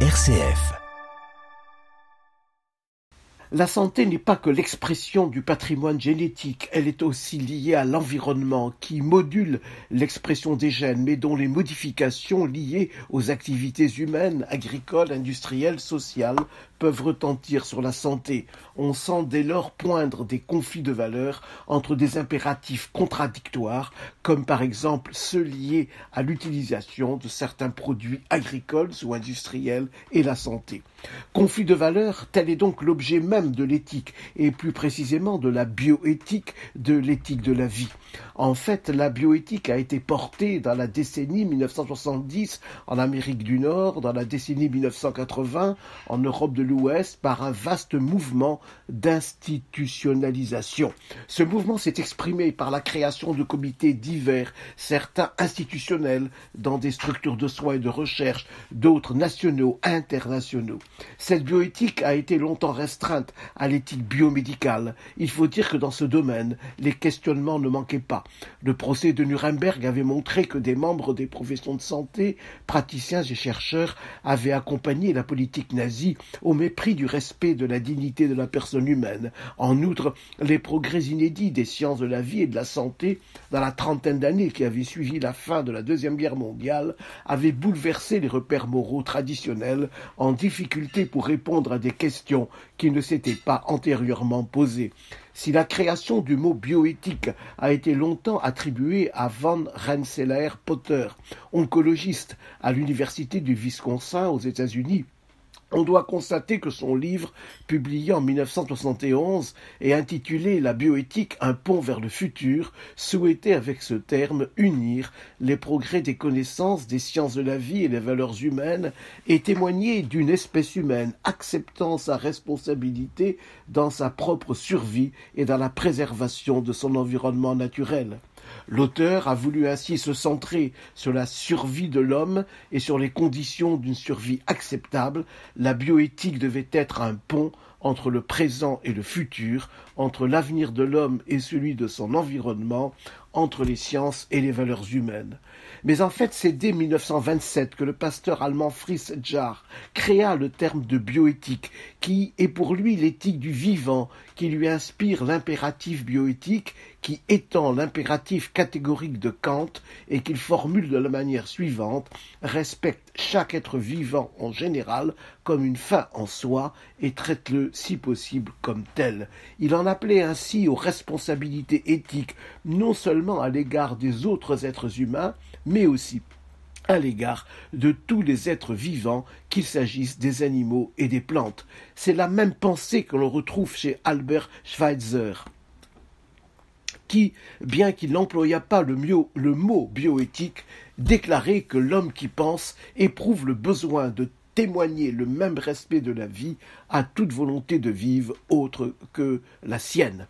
RCF. La santé n'est pas que l'expression du patrimoine génétique, elle est aussi liée à l'environnement qui module l'expression des gènes, mais dont les modifications liées aux activités humaines, agricoles, industrielles, sociales peuvent retentir sur la santé. On sent dès lors poindre des conflits de valeurs entre des impératifs contradictoires, comme par exemple ceux liés à l'utilisation de certains produits agricoles ou industriels et la santé. Conflit de valeurs, tel est donc l'objet même de l'éthique, et plus précisément de la bioéthique, de l'éthique de la vie. En fait, la bioéthique a été portée dans la décennie 1970 en Amérique du Nord, dans la décennie 1980 en Europe de l'Ouest par un vaste mouvement d'institutionnalisation. Ce mouvement s'est exprimé par la création de comités divers, certains institutionnels dans des structures de soins et de recherche, d'autres nationaux, internationaux. Cette bioéthique a été longtemps restreinte à l'éthique biomédicale. Il faut dire que dans ce domaine, les questionnements ne manquaient pas. Le procès de Nuremberg avait montré que des membres des professions de santé, praticiens et chercheurs, avaient accompagné la politique nazie au mépris du respect de la dignité de la personne humaine. En outre, les progrès inédits des sciences de la vie et de la santé dans la trentaine d'années qui avaient suivi la fin de la Deuxième Guerre mondiale avaient bouleversé les repères moraux traditionnels en difficulté pour répondre à des questions qui ne s'étaient pas antérieurement posées. Si la création du mot bioéthique a été longtemps attribuée à Van Rensselaer Potter, oncologiste à l'université du Wisconsin aux États-Unis, on doit constater que son livre, publié en 1971 et intitulé La bioéthique, un pont vers le futur, souhaitait avec ce terme unir les progrès des connaissances, des sciences de la vie et des valeurs humaines et témoigner d'une espèce humaine acceptant sa responsabilité dans sa propre survie et dans la préservation de son environnement naturel. L'auteur a voulu ainsi se centrer sur la survie de l'homme et sur les conditions d'une survie acceptable. La bioéthique devait être un pont entre le présent et le futur, entre l'avenir de l'homme et celui de son environnement, entre les sciences et les valeurs humaines. Mais en fait, c'est dès 1927 que le pasteur allemand Fritz Jarr créa le terme de bioéthique, qui est pour lui l'éthique du vivant, qui lui inspire l'impératif bioéthique, qui étend l'impératif catégorique de Kant et qu'il formule de la manière suivante respecte chaque être vivant en général comme une fin en soi et traite-le si possible comme tel. Il en appelait ainsi aux responsabilités éthiques non seulement à l'égard des autres êtres humains, mais aussi à l'égard de tous les êtres vivants, qu'il s'agisse des animaux et des plantes. C'est la même pensée que l'on retrouve chez Albert Schweitzer qui, bien qu'il n'employât pas le, le, mot bioéthique, déclarait que l'homme qui pense éprouve le besoin de témoigner le même respect de la vie à toute volonté de vivre autre que la sienne.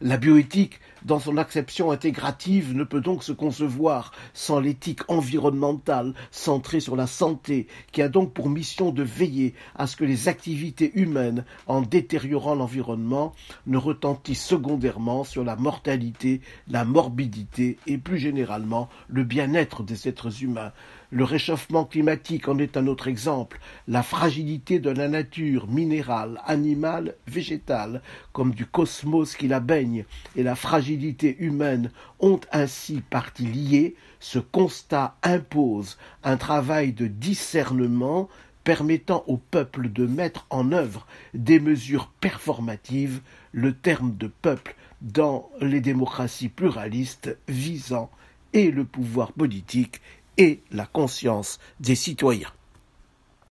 La bioéthique, dans son acception intégrative, ne peut donc se concevoir sans l'éthique environnementale centrée sur la santé, qui a donc pour mission de veiller à ce que les activités humaines, en détériorant l'environnement, ne retentissent secondairement sur la mortalité, la morbidité et plus généralement le bien-être des êtres humains. Le réchauffement climatique en est un autre exemple. La fragilité de la nature minérale, animale, végétale, comme du cosmos qui la baigne, et la fragilité humaine ont ainsi partie liée. Ce constat impose un travail de discernement permettant au peuple de mettre en œuvre des mesures performatives, le terme de peuple dans les démocraties pluralistes visant et le pouvoir politique et la conscience des citoyens.